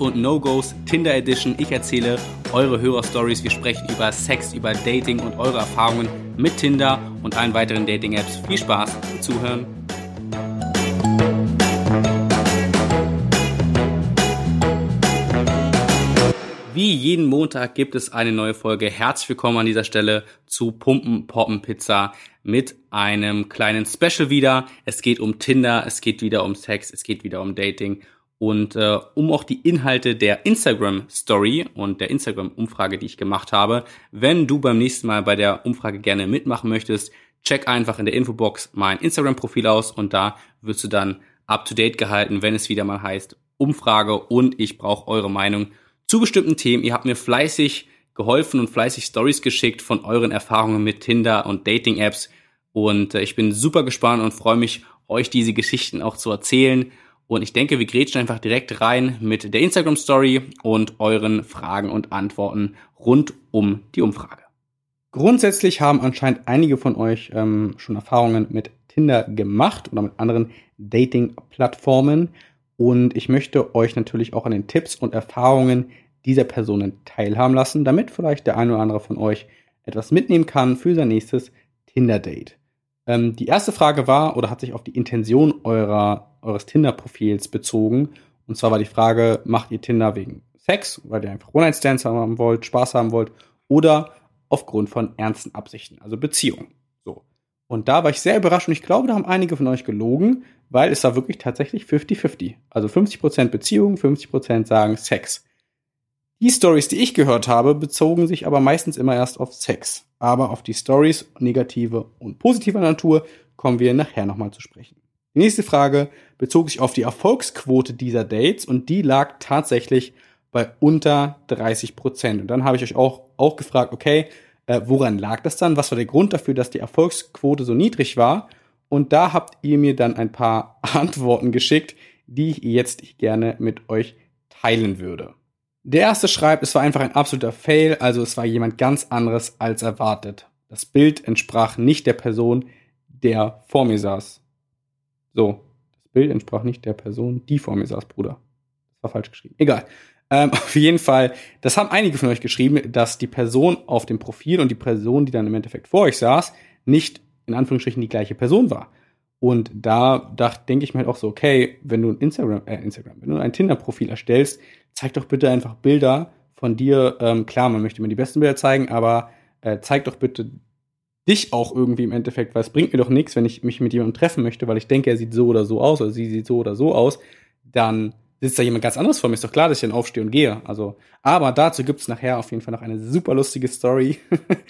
und No-Gos Tinder Edition. Ich erzähle eure Hörer-Stories. Wir sprechen über Sex, über Dating und eure Erfahrungen mit Tinder und allen weiteren Dating-Apps. Viel Spaß beim Zuhören. Wie jeden Montag gibt es eine neue Folge. Herzlich willkommen an dieser Stelle zu Pumpen Poppen Pizza mit einem kleinen Special wieder. Es geht um Tinder, es geht wieder um Sex, es geht wieder um Dating und äh, um auch die Inhalte der Instagram Story und der Instagram Umfrage, die ich gemacht habe. Wenn du beim nächsten Mal bei der Umfrage gerne mitmachen möchtest, check einfach in der Infobox mein Instagram Profil aus und da wirst du dann up to date gehalten, wenn es wieder mal heißt Umfrage und ich brauche eure Meinung zu bestimmten Themen. Ihr habt mir fleißig geholfen und fleißig Stories geschickt von euren Erfahrungen mit Tinder und Dating-Apps. Und äh, ich bin super gespannt und freue mich, euch diese Geschichten auch zu erzählen. Und ich denke, wir grätschen einfach direkt rein mit der Instagram Story und euren Fragen und Antworten rund um die Umfrage. Grundsätzlich haben anscheinend einige von euch ähm, schon Erfahrungen mit Tinder gemacht oder mit anderen Dating-Plattformen. Und ich möchte euch natürlich auch an den Tipps und Erfahrungen dieser Personen teilhaben lassen, damit vielleicht der eine oder andere von euch etwas mitnehmen kann für sein nächstes Tinder-Date. Ähm, die erste Frage war oder hat sich auf die Intention eurer, eures Tinder-Profils bezogen. Und zwar war die Frage, macht ihr Tinder wegen Sex, weil ihr einfach One-Night-Stands haben wollt, Spaß haben wollt oder aufgrund von ernsten Absichten, also Beziehungen. So. Und da war ich sehr überrascht und ich glaube, da haben einige von euch gelogen, weil es war wirklich tatsächlich 50-50. Also 50% Beziehung, 50% sagen Sex. Die Stories, die ich gehört habe, bezogen sich aber meistens immer erst auf Sex. Aber auf die Stories negative und positiver Natur kommen wir nachher nochmal zu sprechen. Die nächste Frage bezog sich auf die Erfolgsquote dieser Dates und die lag tatsächlich bei unter 30% Und dann habe ich euch auch, auch gefragt, okay, äh, woran lag das dann? Was war der Grund dafür, dass die Erfolgsquote so niedrig war? Und da habt ihr mir dann ein paar Antworten geschickt, die ich jetzt gerne mit euch teilen würde. Der erste schreibt, es war einfach ein absoluter Fail, also es war jemand ganz anderes als erwartet. Das Bild entsprach nicht der Person, der vor mir saß. So, das Bild entsprach nicht der Person, die vor mir saß, Bruder. Das war falsch geschrieben. Egal. Ähm, auf jeden Fall, das haben einige von euch geschrieben, dass die Person auf dem Profil und die Person, die dann im Endeffekt vor euch saß, nicht in Anführungsstrichen die gleiche Person war. Und da dachte, denke ich mir halt auch so, okay, wenn du ein Instagram, äh, Instagram, wenn du ein Tinder-Profil erstellst, zeig doch bitte einfach Bilder von dir. Ähm, klar, man möchte mir die besten Bilder zeigen, aber äh, zeig doch bitte dich auch irgendwie im Endeffekt, weil es bringt mir doch nichts, wenn ich mich mit jemandem treffen möchte, weil ich denke, er sieht so oder so aus oder sie sieht so oder so aus, dann sitzt da jemand ganz anderes vor mir. Ist doch klar, dass ich dann aufstehe und gehe. Also, aber dazu gibt's nachher auf jeden Fall noch eine super lustige Story.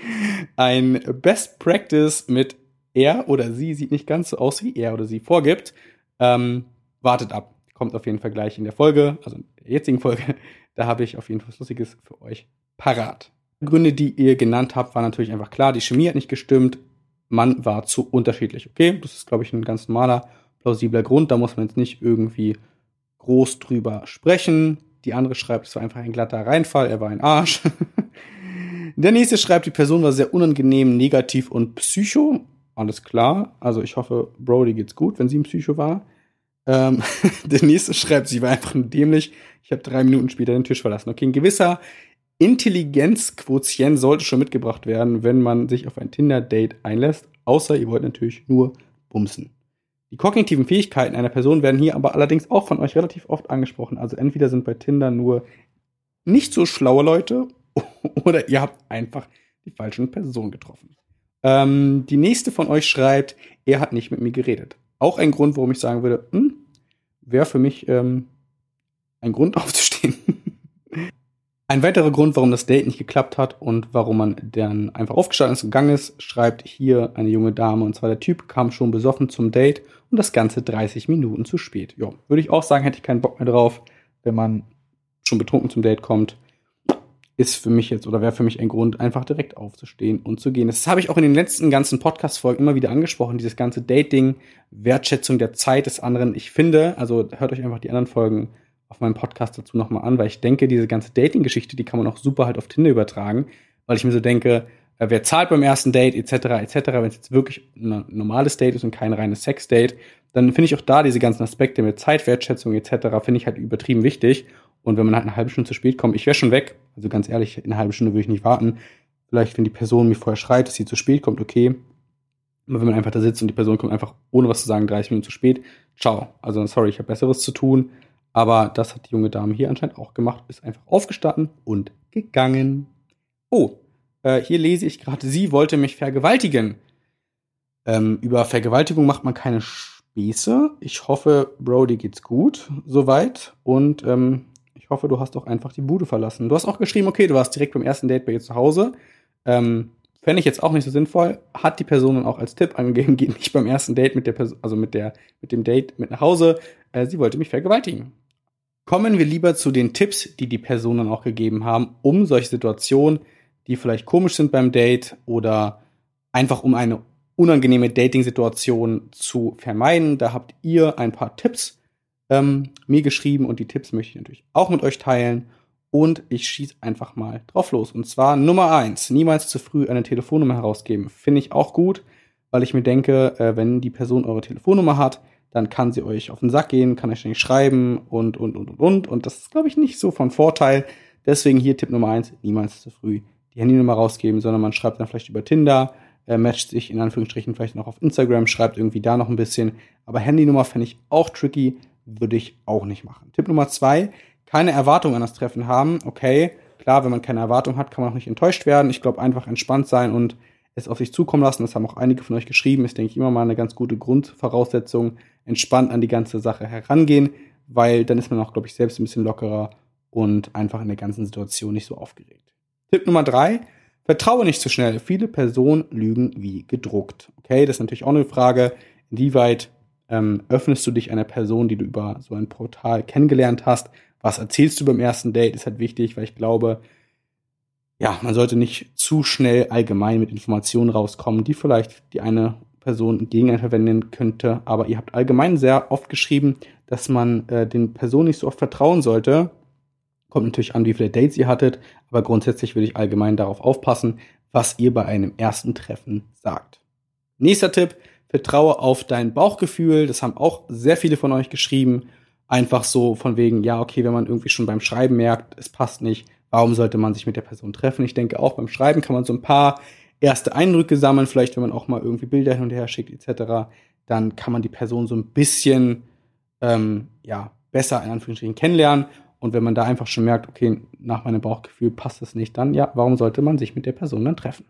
Ein Best Practice mit er oder sie sieht nicht ganz so aus, wie er oder sie vorgibt. Ähm, wartet ab. Kommt auf jeden Fall gleich in der Folge, also in der jetzigen Folge. Da habe ich auf jeden Fall was Lustiges für euch parat. Gründe, die ihr genannt habt, waren natürlich einfach klar. Die Chemie hat nicht gestimmt. Man war zu unterschiedlich. Okay, das ist, glaube ich, ein ganz normaler, plausibler Grund. Da muss man jetzt nicht irgendwie groß drüber sprechen. Die andere schreibt, es war einfach ein glatter Reinfall, er war ein Arsch. Der nächste schreibt, die Person war sehr unangenehm, negativ und psycho. Alles klar. Also ich hoffe, Brody geht's gut, wenn sie ein Psycho war. Ähm, der nächste schreibt, sie war einfach nur dämlich. Ich habe drei Minuten später den Tisch verlassen. Okay, ein gewisser Intelligenzquotient sollte schon mitgebracht werden, wenn man sich auf ein Tinder-Date einlässt. Außer ihr wollt natürlich nur bumsen. Die kognitiven Fähigkeiten einer Person werden hier aber allerdings auch von euch relativ oft angesprochen. Also entweder sind bei Tinder nur nicht so schlaue Leute oder ihr habt einfach die falschen Personen getroffen. Ähm, die nächste von euch schreibt, er hat nicht mit mir geredet. Auch ein Grund, warum ich sagen würde, hm, wäre für mich ähm, ein Grund aufzustehen. Ein weiterer Grund, warum das Date nicht geklappt hat und warum man dann einfach aufgestanden ist gegangen ist, schreibt hier eine junge Dame. Und zwar der Typ kam schon besoffen zum Date und das Ganze 30 Minuten zu spät. Ja, würde ich auch sagen, hätte ich keinen Bock mehr drauf, wenn man schon betrunken zum Date kommt. Ist für mich jetzt oder wäre für mich ein Grund, einfach direkt aufzustehen und zu gehen. Das habe ich auch in den letzten ganzen Podcast-Folgen immer wieder angesprochen, dieses ganze Dating, Wertschätzung der Zeit des anderen. Ich finde, also hört euch einfach die anderen Folgen auf meinem Podcast dazu nochmal an, weil ich denke, diese ganze Dating-Geschichte, die kann man auch super halt auf Tinder übertragen, weil ich mir so denke, äh, wer zahlt beim ersten Date etc. etc. Wenn es jetzt wirklich ein normales Date ist und kein reines Sex-Date, dann finde ich auch da diese ganzen Aspekte mit Zeitwertschätzung etc. finde ich halt übertrieben wichtig Und wenn man halt eine halbe Stunde zu spät kommt, ich wäre schon weg. Also ganz ehrlich, in einer halben Stunde würde ich nicht warten. Vielleicht, wenn die Person mir vorher schreit, dass sie zu spät kommt, okay. Aber wenn man einfach da sitzt und die Person kommt einfach, ohne was zu sagen, 30 Minuten zu spät, ciao. Also sorry, ich habe Besseres zu tun. Aber das hat die junge Dame hier anscheinend auch gemacht, ist einfach aufgestanden und gegangen. Oh, äh, hier lese ich gerade, sie wollte mich vergewaltigen. Ähm, über Vergewaltigung macht man keine Späße. Ich hoffe, Brody geht's gut soweit. Und ähm, ich hoffe, du hast auch einfach die Bude verlassen. Du hast auch geschrieben, okay, du warst direkt beim ersten Date bei ihr zu Hause. Ähm, Fände ich jetzt auch nicht so sinnvoll. Hat die Person dann auch als Tipp angegeben, geht nicht beim ersten Date mit der Person, also mit der, mit dem Date mit nach Hause. Äh, sie wollte mich vergewaltigen. Kommen wir lieber zu den Tipps, die die Personen auch gegeben haben, um solche Situationen, die vielleicht komisch sind beim Date oder einfach um eine unangenehme Dating-Situation zu vermeiden. Da habt ihr ein paar Tipps ähm, mir geschrieben und die Tipps möchte ich natürlich auch mit euch teilen. Und ich schieße einfach mal drauf los. Und zwar Nummer eins, niemals zu früh eine Telefonnummer herausgeben. Finde ich auch gut, weil ich mir denke, äh, wenn die Person eure Telefonnummer hat, dann kann sie euch auf den Sack gehen, kann euch ständig schreiben und, und, und, und, und. Und das ist, glaube ich, nicht so von Vorteil. Deswegen hier Tipp Nummer eins, niemals zu früh die Handynummer rausgeben, sondern man schreibt dann vielleicht über Tinder, äh, matcht sich in Anführungsstrichen vielleicht noch auf Instagram, schreibt irgendwie da noch ein bisschen. Aber Handynummer fände ich auch tricky, würde ich auch nicht machen. Tipp Nummer zwei, keine Erwartung an das Treffen haben. Okay, klar, wenn man keine Erwartung hat, kann man auch nicht enttäuscht werden. Ich glaube, einfach entspannt sein und es auf sich zukommen lassen. Das haben auch einige von euch geschrieben. Ist, denke ich, immer mal eine ganz gute Grundvoraussetzung. Entspannt an die ganze Sache herangehen, weil dann ist man auch, glaube ich, selbst ein bisschen lockerer und einfach in der ganzen Situation nicht so aufgeregt. Tipp Nummer drei, vertraue nicht zu schnell. Viele Personen lügen wie gedruckt. Okay, das ist natürlich auch eine Frage, inwieweit ähm, öffnest du dich einer Person, die du über so ein Portal kennengelernt hast, was erzählst du beim ersten Date, ist halt wichtig, weil ich glaube, ja, man sollte nicht zu schnell allgemein mit Informationen rauskommen, die vielleicht die eine Person gegen einen verwenden könnte. Aber ihr habt allgemein sehr oft geschrieben, dass man äh, den Personen nicht so oft vertrauen sollte. Kommt natürlich an, wie viele Dates ihr hattet, aber grundsätzlich würde ich allgemein darauf aufpassen, was ihr bei einem ersten Treffen sagt. Nächster Tipp, vertraue auf dein Bauchgefühl. Das haben auch sehr viele von euch geschrieben einfach so von wegen, ja, okay, wenn man irgendwie schon beim Schreiben merkt, es passt nicht, warum sollte man sich mit der Person treffen? Ich denke, auch beim Schreiben kann man so ein paar erste Eindrücke sammeln, vielleicht wenn man auch mal irgendwie Bilder hin und her schickt, etc., dann kann man die Person so ein bisschen ähm, ja, besser in Anführungsstrichen kennenlernen. Und wenn man da einfach schon merkt, okay, nach meinem Bauchgefühl passt es nicht, dann ja, warum sollte man sich mit der Person dann treffen?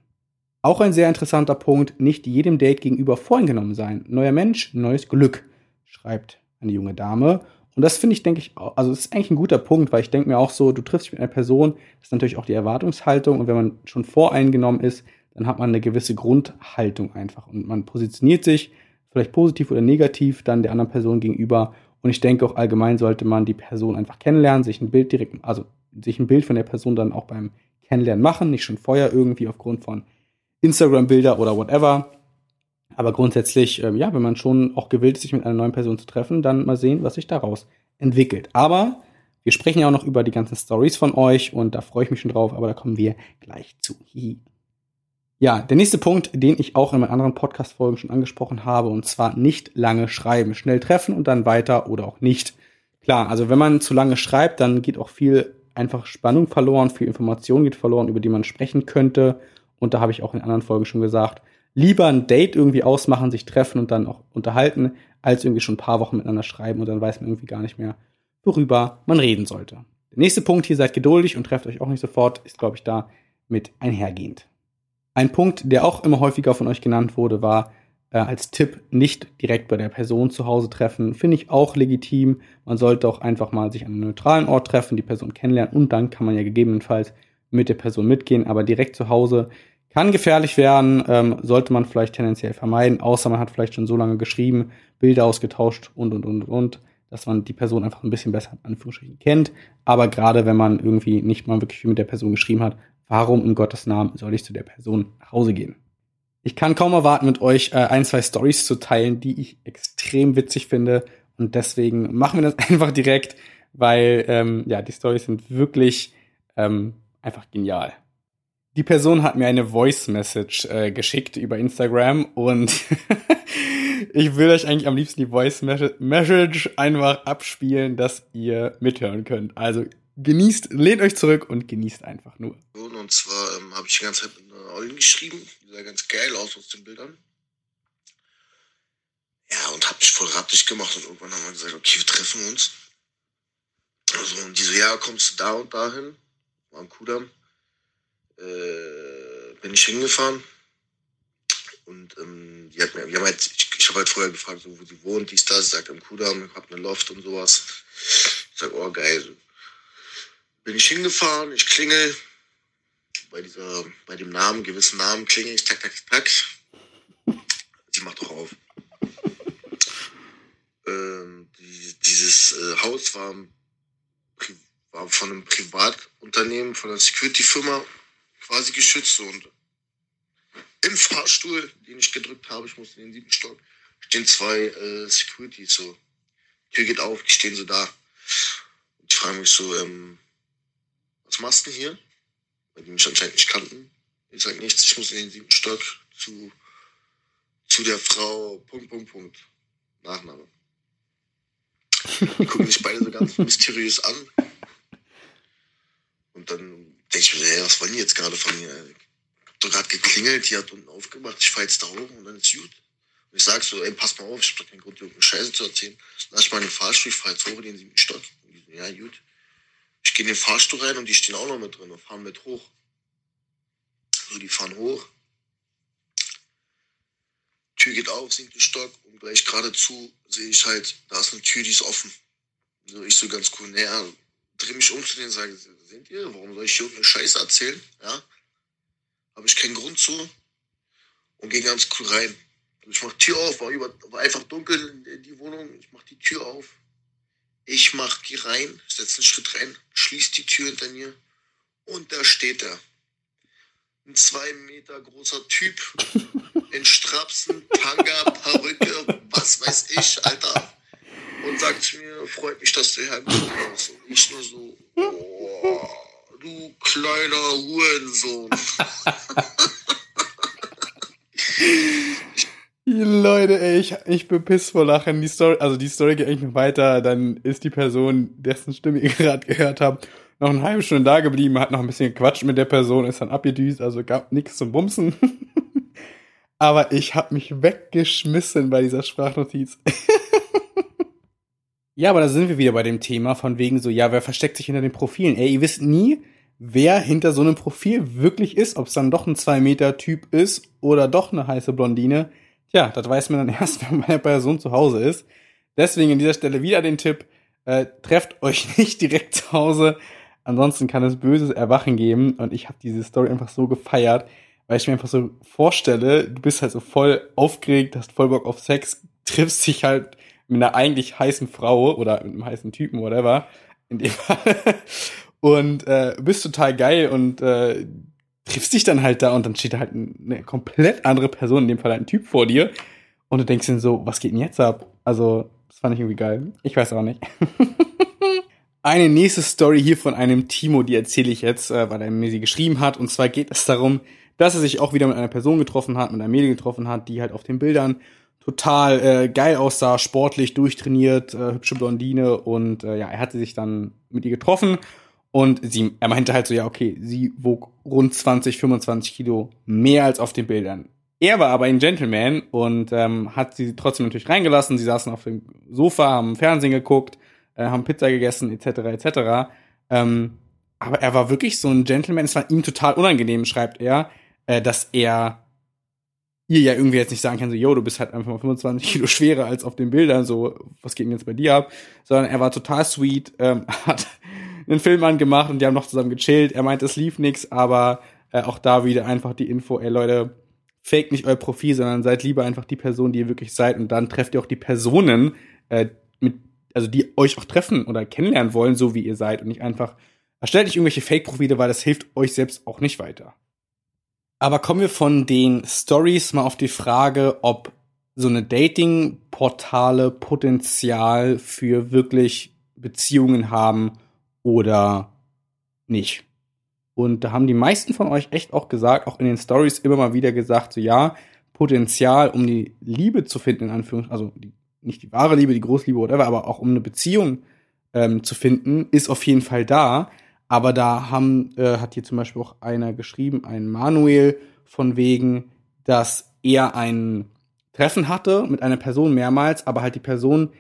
Auch ein sehr interessanter Punkt, nicht jedem Date gegenüber voreingenommen sein. Neuer Mensch, neues Glück, schreibt eine junge Dame. Und das finde ich, denke ich, also das ist eigentlich ein guter Punkt, weil ich denke mir auch so, du triffst dich mit einer Person, das ist natürlich auch die Erwartungshaltung und wenn man schon voreingenommen ist, dann hat man eine gewisse Grundhaltung einfach und man positioniert sich vielleicht positiv oder negativ dann der anderen Person gegenüber und ich denke auch allgemein sollte man die Person einfach kennenlernen, sich ein Bild direkt, also sich ein Bild von der Person dann auch beim Kennenlernen machen, nicht schon vorher irgendwie aufgrund von Instagram-Bilder oder whatever, aber grundsätzlich, ähm, ja, wenn man schon auch gewillt ist, sich mit einer neuen Person zu treffen, dann mal sehen, was sich daraus entwickelt. Aber wir sprechen ja auch noch über die ganzen Stories von euch und da freue ich mich schon drauf, aber da kommen wir gleich zu. Ja, der nächste Punkt, den ich auch in meinen anderen Podcast-Folgen schon angesprochen habe, und zwar nicht lange schreiben. Schnell treffen und dann weiter oder auch nicht. Klar, also wenn man zu lange schreibt, dann geht auch viel einfach Spannung verloren, viel Information geht verloren, über die man sprechen könnte. Und da habe ich auch in anderen Folgen schon gesagt, lieber ein Date irgendwie ausmachen, sich treffen und dann auch unterhalten, als irgendwie schon ein paar Wochen miteinander schreiben und dann weiß man irgendwie gar nicht mehr, worüber man reden sollte. Der nächste Punkt hier, seid geduldig und trefft euch auch nicht sofort, ist, glaube ich, da mit einhergehend. Ein Punkt, der auch immer häufiger von euch genannt wurde, war äh, als Tipp nicht direkt bei der Person zu Hause treffen. Finde ich auch legitim. Man sollte auch einfach mal sich an einem neutralen Ort treffen, die Person kennenlernen und dann kann man ja gegebenenfalls mit der Person mitgehen. Aber direkt zu Hause kann gefährlich werden, ähm, sollte man vielleicht tendenziell vermeiden, außer man hat vielleicht schon so lange geschrieben, Bilder ausgetauscht und, und, und, und, dass man die Person einfach ein bisschen besser in Anführungsstrichen kennt. Aber gerade wenn man irgendwie nicht mal wirklich viel mit der Person geschrieben hat, warum in Gottes Namen soll ich zu der Person nach Hause gehen? Ich kann kaum erwarten, mit euch äh, ein, zwei Stories zu teilen, die ich extrem witzig finde. Und deswegen machen wir das einfach direkt, weil ähm, ja, die Stories sind wirklich ähm, einfach genial die Person hat mir eine Voice Message äh, geschickt über Instagram und ich will euch eigentlich am liebsten die Voice Message einfach abspielen, dass ihr mithören könnt. Also genießt, lehnt euch zurück und genießt einfach nur. Und zwar ähm, habe ich die ganze Zeit mit einer Ollen geschrieben. Die sah ganz geil aus aus den Bildern. Ja, und habe mich voll rattig gemacht und irgendwann haben wir gesagt, okay, wir treffen uns. Also, und die so, ja, kommst du da und dahin? War am Kudamm. Äh, bin ich hingefahren. Und ähm, die hat mir, wir haben halt, ich, ich habe halt vorher gefragt, so, wo sie wohnt, die ist da, sie sagt am Kudamm, ich habe eine Loft und sowas. Ich sag, oh geil. Bin ich hingefahren, ich klingel, bei dieser, bei dem Namen, gewissen Namen klingel ich, tak, tak, tak. Sie macht auch auf. Ähm, die, dieses äh, Haus war, war von einem Privatunternehmen, von einer Security-Firma quasi geschützt und im Fahrstuhl, den ich gedrückt habe, ich musste in den siebten Stock, stehen zwei äh, Securities so. Tür geht auf, die stehen so da. Und ich frage mich so, ähm, was machst du hier? Weil die mich anscheinend nicht kannten. Ich sage nichts, ich muss in den siebten Stock zu, zu der Frau, Punkt, Punkt, Punkt. Nachname. Die gucken sich beide so ganz mysteriös an. Und dann denke ich mir, hey, was wollen die jetzt gerade von mir? Ich hab doch gerade geklingelt, die hat unten aufgemacht, ich fahr jetzt da hoch und dann ist gut. Und ich sag so, ey, pass mal auf, ich hab doch keinen Grund, irgendeine Scheiße zu erzählen. Lass mal den Fahrstuhl, ich fahr jetzt hoch in den siebten Stock. Und die so, ja, gut. Ich gehe in den Fahrstuhl rein und die stehen auch noch mit drin und fahren mit hoch. So, die fahren hoch. Tür geht auf, siebter Stock und gleich geradezu sehe ich halt, da ist eine Tür, die ist offen. So, ich so ganz cool, naja, dreh mich um zu denen und sage, seht ihr, warum soll ich hier irgendeine Scheiße erzählen? Ja? Habe ich keinen Grund zu. Und gehe ganz cool rein. Ich mach Tür auf, war, über, war einfach dunkel in die Wohnung. Ich mach die Tür auf. Ich mach die rein, setze einen Schritt rein, schließe die Tür hinter mir. Und da steht er. Ein zwei Meter großer Typ in Strapsen, Tanga, Perücke, was weiß ich, Alter. Und sagt zu mir, freut mich, dass du herkommst. Und ich nur so, oh, du kleiner Hurensohn. Leute, ey, ich, ich bin piss vor Lachen. Die Story, also die Story geht eigentlich noch weiter. Dann ist die Person, dessen Stimme ihr gerade gehört habt, noch eine halbe Stunde da geblieben, hat noch ein bisschen gequatscht mit der Person, ist dann abgedüst, also gab nichts zum Bumsen. Aber ich hab mich weggeschmissen bei dieser Sprachnotiz. ja, aber da sind wir wieder bei dem Thema von wegen so, ja, wer versteckt sich hinter den Profilen? Ey, ihr wisst nie, wer hinter so einem Profil wirklich ist, ob es dann doch ein 2-Meter-Typ ist oder doch eine heiße Blondine. Tja, das weiß man dann erst, wenn meine Person zu Hause ist. Deswegen an dieser Stelle wieder den Tipp, äh, trefft euch nicht direkt zu Hause, Ansonsten kann es böses Erwachen geben. Und ich habe diese Story einfach so gefeiert, weil ich mir einfach so vorstelle, du bist halt so voll aufgeregt, hast voll Bock auf Sex, triffst dich halt mit einer eigentlich heißen Frau oder mit einem heißen Typen, whatever, in dem Fall, und äh, bist total geil und äh, triffst dich dann halt da und dann steht da halt eine komplett andere Person, in dem Fall ein Typ vor dir und du denkst dir so, was geht denn jetzt ab? Also, das fand ich irgendwie geil. Ich weiß auch nicht. eine nächste Story hier von einem Timo, die erzähle ich jetzt, äh, weil er mir sie geschrieben hat. Und zwar geht es darum, dass er sich auch wieder mit einer Person getroffen hat, mit einer Mädel getroffen hat, die halt auf den Bildern total äh, geil aussah, sportlich, durchtrainiert, äh, hübsche Blondine und äh, ja, er hatte sich dann mit ihr getroffen und sie, er meinte halt so, ja, okay, sie wog rund 20, 25 Kilo mehr als auf den Bildern. Er war aber ein Gentleman und ähm, hat sie trotzdem natürlich reingelassen. Sie saßen auf dem Sofa, haben Fernsehen geguckt äh, haben Pizza gegessen, etc., etc. Ähm, aber er war wirklich so ein Gentleman. Es war ihm total unangenehm, schreibt er, äh, dass er ihr ja irgendwie jetzt nicht sagen kann, so, yo, du bist halt einfach mal 25 Kilo schwerer als auf den Bildern, so, was geht denn jetzt bei dir ab? Sondern er war total sweet, ähm, hat einen Film angemacht und die haben noch zusammen gechillt. Er meint, es lief nix, aber äh, auch da wieder einfach die Info, ey Leute, fake nicht euer Profil, sondern seid lieber einfach die Person, die ihr wirklich seid und dann trefft ihr auch die Personen, äh, mit also die euch auch treffen oder kennenlernen wollen, so wie ihr seid und nicht einfach erstellt nicht irgendwelche Fake-Profile, weil das hilft euch selbst auch nicht weiter. Aber kommen wir von den Stories mal auf die Frage, ob so eine Dating-Portale Potenzial für wirklich Beziehungen haben oder nicht. Und da haben die meisten von euch echt auch gesagt, auch in den Stories immer mal wieder gesagt, so ja, Potenzial, um die Liebe zu finden, in Anführungszeichen, also die nicht die wahre Liebe, die Großliebe, whatever, aber auch um eine Beziehung ähm, zu finden, ist auf jeden Fall da. Aber da haben, äh, hat hier zum Beispiel auch einer geschrieben, ein Manuel, von wegen, dass er ein Treffen hatte mit einer Person mehrmals, aber halt die Person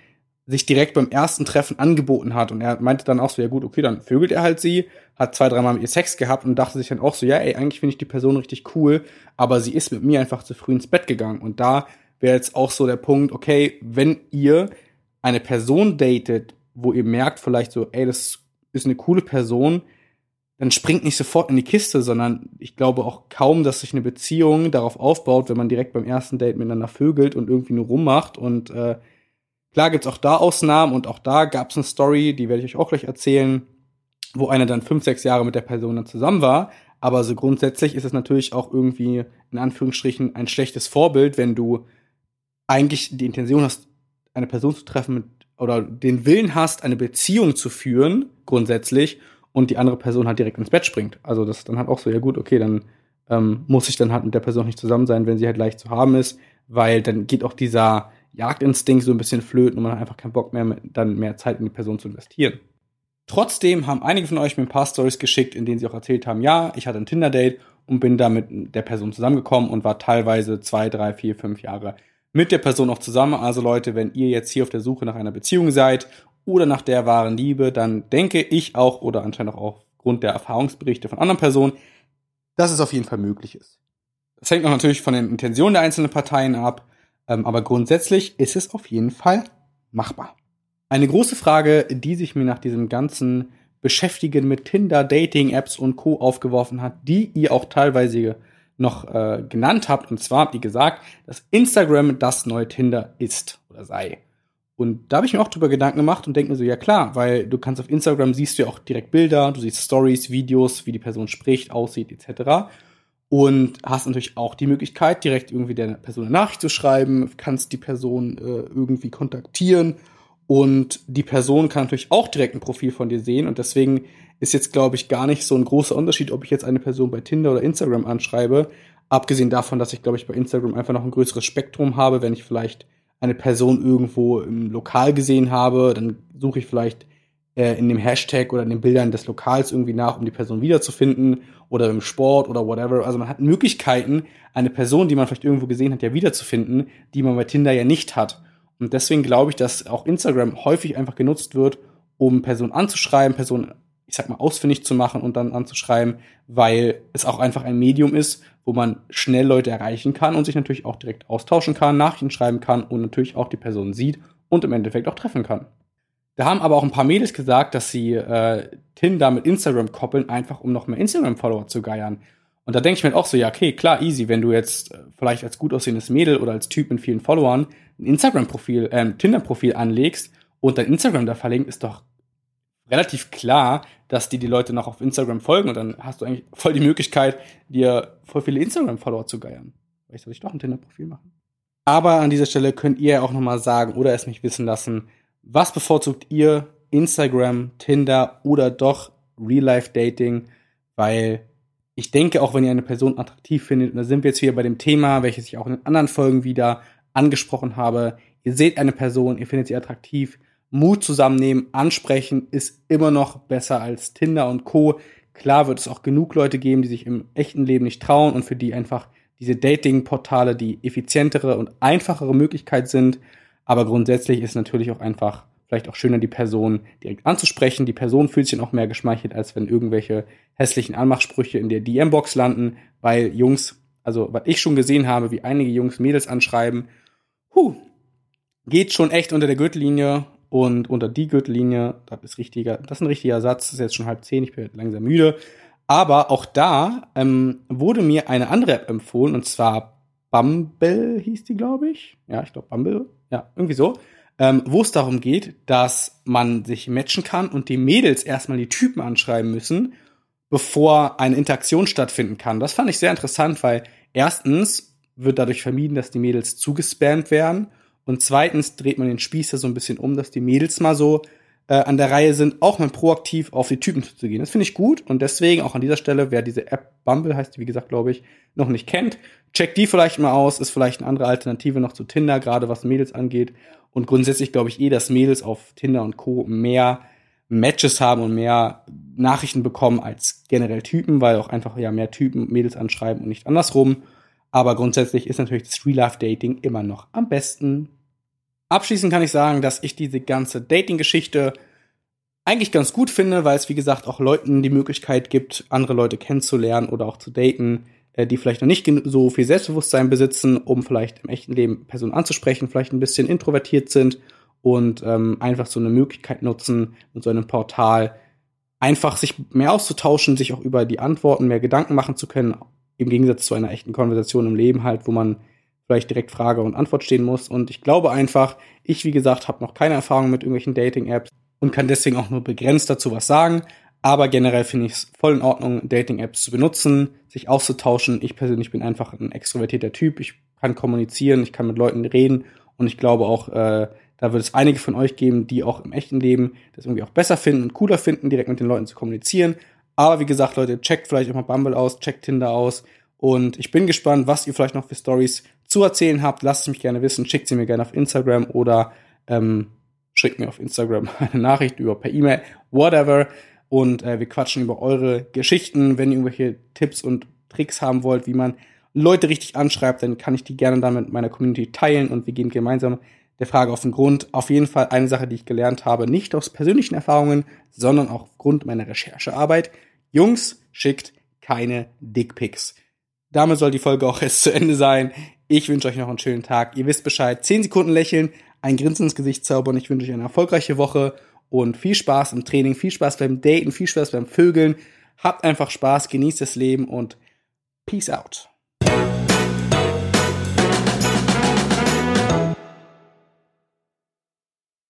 sich direkt beim ersten Treffen angeboten hat. Und er meinte dann auch so, ja gut, okay, dann vögelt er halt sie, hat zwei, dreimal mit ihr Sex gehabt und dachte sich dann auch so, ja, ey, eigentlich finde ich die Person richtig cool, aber sie ist mit mir einfach zu früh ins Bett gegangen. Und da wäre jetzt auch so der Punkt, okay, wenn ihr eine Person datet, wo ihr merkt vielleicht so, ey, das ist eine coole Person, dann springt nicht sofort in die Kiste, sondern ich glaube auch kaum, dass sich eine Beziehung darauf aufbaut, wenn man direkt beim ersten Date miteinander vögelt und irgendwie nur rummacht und äh, Klar gibt's auch da Ausnahmen und auch da gab's eine Story, die werde ich euch auch gleich erzählen, wo einer dann fünf, sechs Jahre mit der Person dann zusammen war. Aber so grundsätzlich ist es natürlich auch irgendwie in Anführungsstrichen ein schlechtes Vorbild, wenn du eigentlich die Intention hast, eine Person zu treffen mit, oder den Willen hast, eine Beziehung zu führen, grundsätzlich, und die andere Person halt direkt ins Bett springt. Also das ist dann halt auch so, ja gut, okay, dann ähm, muss ich dann halt mit der Person nicht zusammen sein, wenn sie halt leicht zu haben ist, weil dann geht auch dieser Jagdinstinkt so ein bisschen flöten und man hat einfach keinen Bock mehr, dann mehr Zeit in die Person zu investieren. Trotzdem haben einige von euch mir ein paar Stories geschickt, in denen sie auch erzählt haben, ja, ich hatte ein Tinder-Date und bin da mit der Person zusammengekommen und war teilweise zwei, drei, vier, fünf Jahre mit der Person auch zusammen. Also Leute, wenn ihr jetzt hier auf der Suche nach einer Beziehung seid oder nach der wahren Liebe, dann denke ich auch oder anscheinend auch aufgrund der Erfahrungsberichte von anderen Personen, dass es auf jeden Fall möglich ist. Das hängt auch natürlich von den Intentionen der einzelnen Parteien ab. Ähm, aber grundsätzlich ist es auf jeden Fall machbar. Eine große Frage, die sich mir nach diesem ganzen Beschäftigen mit Tinder, Dating-Apps und Co. aufgeworfen hat, die ihr auch teilweise noch äh, genannt habt. Und zwar habt ihr gesagt, dass Instagram das neue Tinder ist oder sei. Und da habe ich mir auch drüber Gedanken gemacht und denke mir so, ja klar, weil du kannst auf Instagram siehst du ja auch direkt Bilder, du siehst Stories, Videos, wie die Person spricht, aussieht, etc und hast natürlich auch die Möglichkeit, direkt irgendwie der Person eine Nachricht zu schreiben, kannst die Person äh, irgendwie kontaktieren. Und die Person kann natürlich auch direkt ein Profil von dir sehen. Und deswegen ist jetzt, glaube ich, gar nicht so ein großer Unterschied, ob ich jetzt eine Person bei Tinder oder Instagram anschreibe, abgesehen davon, dass ich, glaube ich, bei Instagram einfach noch ein größeres Spektrum habe, wenn ich vielleicht eine Person irgendwo im Lokal gesehen habe, dann suche ich vielleicht äh, in dem Hashtag oder in den Bildern des Lokals irgendwie nach, um die Person wiederzufinden oder im Sport oder whatever. Also man hat Möglichkeiten, eine Person, die man vielleicht irgendwo gesehen hat, ja wiederzufinden, die man bei Tinder ja nicht hat. Und deswegen glaube ich, dass auch Instagram häufig einfach genutzt wird, um Personen anzuschreiben, Personen, ich sag mal, ausfindig zu machen und dann anzuschreiben, weil es auch einfach ein Medium ist, wo man schnell Leute erreichen kann und sich natürlich auch direkt austauschen kann, Nachrichten schreiben kann und natürlich auch die Person sieht und im Endeffekt auch treffen kann. Da haben aber auch ein paar Mädels gesagt, dass sie äh, Tinder mit Instagram koppeln, einfach um noch mehr Instagram-Follower zu geiern. Und da denke ich mir auch so, ja, okay, klar, easy, wenn du jetzt äh, vielleicht als gut aussehendes Mädel oder als Typ mit vielen Followern ein Instagram-Profil, äh, Tinder-Profil anlegst und dein Instagram da verlinkt, ist doch relativ klar, dass die die Leute noch auf Instagram folgen und dann hast du eigentlich voll die Möglichkeit, dir voll viele Instagram-Follower zu geiern. Vielleicht soll ich doch ein Tinder-Profil machen. Aber an dieser Stelle könnt ihr auch nochmal sagen oder es mich wissen lassen, was bevorzugt ihr? Instagram, Tinder oder doch Real-Life-Dating? Weil ich denke, auch wenn ihr eine Person attraktiv findet, und da sind wir jetzt wieder bei dem Thema, welches ich auch in anderen Folgen wieder angesprochen habe, ihr seht eine Person, ihr findet sie attraktiv, Mut zusammennehmen, ansprechen ist immer noch besser als Tinder und Co. Klar wird es auch genug Leute geben, die sich im echten Leben nicht trauen und für die einfach diese Dating-Portale die effizientere und einfachere Möglichkeit sind. Aber grundsätzlich ist natürlich auch einfach vielleicht auch schöner, die Person direkt anzusprechen. Die Person fühlt sich dann auch mehr geschmeichelt, als wenn irgendwelche hässlichen Anmachsprüche in der DM-Box landen, weil Jungs, also was ich schon gesehen habe, wie einige Jungs Mädels anschreiben, huh, geht schon echt unter der Gürtellinie und unter die Gürtellinie, das ist richtiger, das ist ein richtiger Satz, das ist jetzt schon halb zehn, ich bin langsam müde. Aber auch da ähm, wurde mir eine andere App empfohlen, und zwar Bumble hieß die, glaube ich. Ja, ich glaube Bumble ja, irgendwie so. Ähm, wo es darum geht, dass man sich matchen kann und die Mädels erstmal die Typen anschreiben müssen, bevor eine Interaktion stattfinden kann. Das fand ich sehr interessant, weil erstens wird dadurch vermieden, dass die Mädels zugespammt werden und zweitens dreht man den Spieß ja so ein bisschen um, dass die Mädels mal so äh, an der Reihe sind, auch mal proaktiv auf die Typen zu gehen. Das finde ich gut und deswegen auch an dieser Stelle, wer diese App Bumble heißt, wie gesagt, glaube ich, noch nicht kennt, checkt die vielleicht mal aus, ist vielleicht eine andere Alternative noch zu Tinder, gerade was Mädels angeht. Und grundsätzlich glaube ich eh, dass Mädels auf Tinder und Co. mehr Matches haben und mehr Nachrichten bekommen als generell Typen, weil auch einfach ja mehr Typen Mädels anschreiben und nicht andersrum. Aber grundsätzlich ist natürlich das Real-Life-Dating immer noch am besten. Abschließend kann ich sagen, dass ich diese ganze Dating-Geschichte eigentlich ganz gut finde, weil es, wie gesagt, auch Leuten die Möglichkeit gibt, andere Leute kennenzulernen oder auch zu daten, äh, die vielleicht noch nicht so viel Selbstbewusstsein besitzen, um vielleicht im echten Leben Personen anzusprechen, vielleicht ein bisschen introvertiert sind und ähm, einfach so eine Möglichkeit nutzen, mit so einem Portal einfach sich mehr auszutauschen, sich auch über die Antworten mehr Gedanken machen zu können, im Gegensatz zu einer echten Konversation im Leben halt, wo man vielleicht direkt Frage und Antwort stehen muss. Und ich glaube einfach, ich, wie gesagt, habe noch keine Erfahrung mit irgendwelchen Dating-Apps und kann deswegen auch nur begrenzt dazu was sagen. Aber generell finde ich es voll in Ordnung, Dating-Apps zu benutzen, sich auszutauschen. Ich persönlich bin einfach ein extrovertierter Typ. Ich kann kommunizieren, ich kann mit Leuten reden und ich glaube auch, äh, da wird es einige von euch geben, die auch im echten Leben das irgendwie auch besser finden und cooler finden, direkt mit den Leuten zu kommunizieren. Aber wie gesagt, Leute, checkt vielleicht auch mal Bumble aus, checkt Tinder aus. Und ich bin gespannt, was ihr vielleicht noch für Stories zu erzählen habt. Lasst es mich gerne wissen. Schickt sie mir gerne auf Instagram oder ähm, schickt mir auf Instagram eine Nachricht über per E-Mail, whatever. Und äh, wir quatschen über eure Geschichten. Wenn ihr irgendwelche Tipps und Tricks haben wollt, wie man Leute richtig anschreibt, dann kann ich die gerne dann mit meiner Community teilen und wir gehen gemeinsam der Frage auf den Grund. Auf jeden Fall eine Sache, die ich gelernt habe, nicht aus persönlichen Erfahrungen, sondern auch aufgrund meiner Recherchearbeit. Jungs, schickt keine Dickpics. Damit soll die Folge auch erst zu Ende sein. Ich wünsche euch noch einen schönen Tag. Ihr wisst Bescheid. Zehn Sekunden lächeln, ein Grinsen ins Gesicht zaubern. Ich wünsche euch eine erfolgreiche Woche und viel Spaß im Training, viel Spaß beim Daten, viel Spaß beim Vögeln. Habt einfach Spaß, genießt das Leben und Peace out.